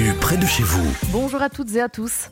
l'actu près de chez vous. Bonjour à toutes et à tous.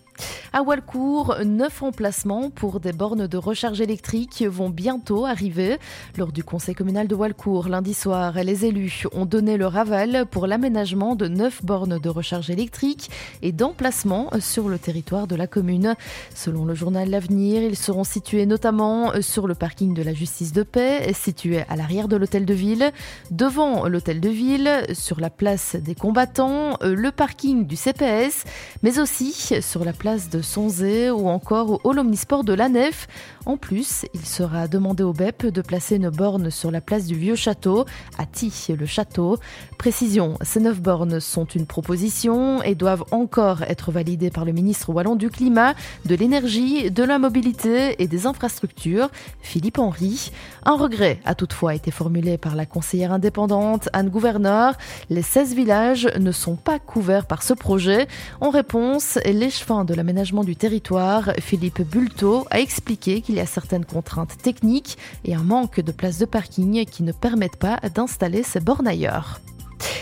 À Walcourt, neuf emplacements pour des bornes de recharge électrique vont bientôt arriver. Lors du conseil communal de Walcourt, lundi soir, les élus ont donné leur aval pour l'aménagement de neuf bornes de recharge électrique et d'emplacement sur le territoire de la commune. Selon le journal L'Avenir, ils seront situés notamment sur le parking de la justice de paix, situé à l'arrière de l'hôtel de ville, devant l'hôtel de ville, sur la place des combattants, le parking du CPS, mais aussi sur la place de Sonzé ou encore au Hall Omnisport de la Nef. En plus, il sera demandé au BEP de placer une borne sur la place du Vieux Château, à le château Précision, ces neuf bornes sont une proposition et doivent encore être validées par le ministre wallon du Climat, de l'Énergie, de la Mobilité et des Infrastructures, Philippe Henry. Un regret a toutefois été formulé par la conseillère indépendante Anne Gouverneur. Les 16 villages ne sont pas couverts par ce projet. En réponse, l'échevin de l'aménagement du territoire, Philippe Bulto, a expliqué qu'il y a certaines contraintes techniques et un manque de places de parking qui ne permettent pas d'installer ces bornes ailleurs.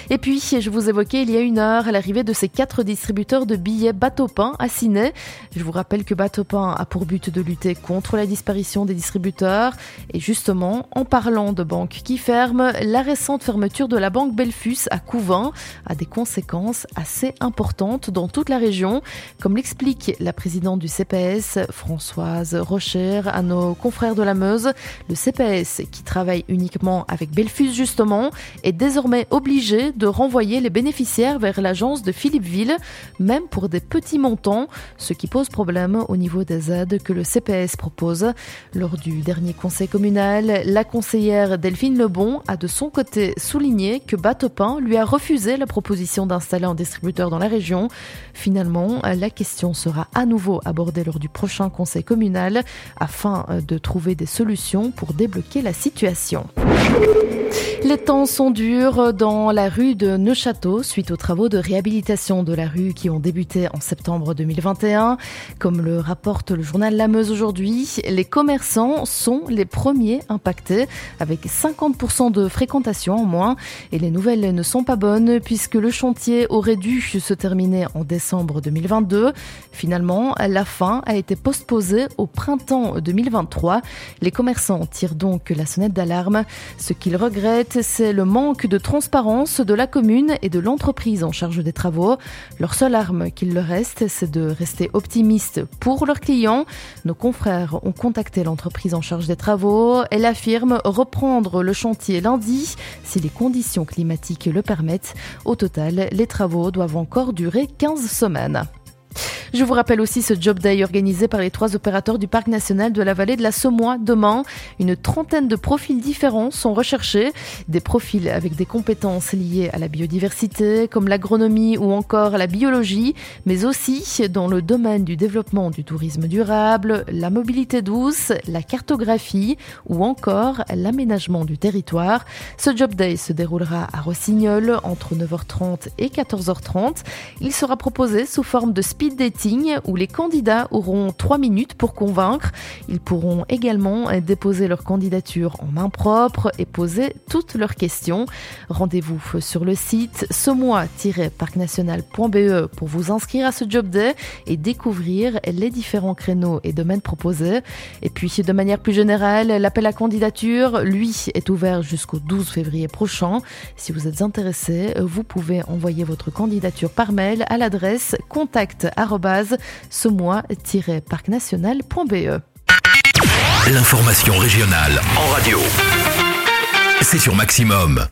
Et puis, je vous évoquais il y a une heure l'arrivée de ces quatre distributeurs de billets Bateau-Pain à Ciné. Je vous rappelle que Bateau-Pain a pour but de lutter contre la disparition des distributeurs. Et justement, en parlant de banques qui ferment, la récente fermeture de la banque Belfus à Couvin a des conséquences assez importantes dans toute la région, comme l'explique la présidente du CPS, Françoise Rocher, à nos confrères de la Meuse. Le CPS, qui travaille uniquement avec Belfus justement, est désormais obligé de renvoyer les bénéficiaires vers l'agence de Philippeville, même pour des petits montants, ce qui pose problème au niveau des aides que le CPS propose. Lors du dernier conseil communal, la conseillère Delphine Lebon a de son côté souligné que Batopin lui a refusé la proposition d'installer un distributeur dans la région. Finalement, la question sera à nouveau abordée lors du prochain conseil communal afin de trouver des solutions pour débloquer la situation. Les temps sont durs dans la rue de Neuchâteau suite aux travaux de réhabilitation de la rue qui ont débuté en septembre 2021. Comme le rapporte le journal La Meuse aujourd'hui, les commerçants sont les premiers impactés avec 50% de fréquentation en moins et les nouvelles ne sont pas bonnes puisque le chantier aurait dû se terminer en décembre 2022. Finalement, la fin a été postposée au printemps 2023. Les commerçants tirent donc la sonnette d'alarme. Ce qu'ils regrettent, c'est le manque de transparence de la commune et de l'entreprise en charge des travaux. Leur seule arme qu'il leur reste, c'est de rester optimistes pour leurs clients. Nos confrères ont contacté l'entreprise en charge des travaux. Elle affirme reprendre le chantier lundi si les conditions climatiques le permettent. Au total, les travaux doivent encore durer 15 semaines. Je vous rappelle aussi ce Job Day organisé par les trois opérateurs du Parc national de la vallée de la Semois demain. Une trentaine de profils différents sont recherchés. Des profils avec des compétences liées à la biodiversité, comme l'agronomie ou encore la biologie, mais aussi dans le domaine du développement du tourisme durable, la mobilité douce, la cartographie ou encore l'aménagement du territoire. Ce Job Day se déroulera à Rossignol entre 9h30 et 14h30. Il sera proposé sous forme de speed dating où les candidats auront trois minutes pour convaincre. Ils pourront également déposer leur candidature en main propre et poser toutes leurs questions. Rendez-vous sur le site semois-parcnational.be pour vous inscrire à ce job day et découvrir les différents créneaux et domaines proposés. Et puis, de manière plus générale, l'appel à candidature, lui, est ouvert jusqu'au 12 février prochain. Si vous êtes intéressé, vous pouvez envoyer votre candidature par mail à l'adresse contact@ ce mois-parcnational.be. L'information régionale en radio. C'est sur Maximum.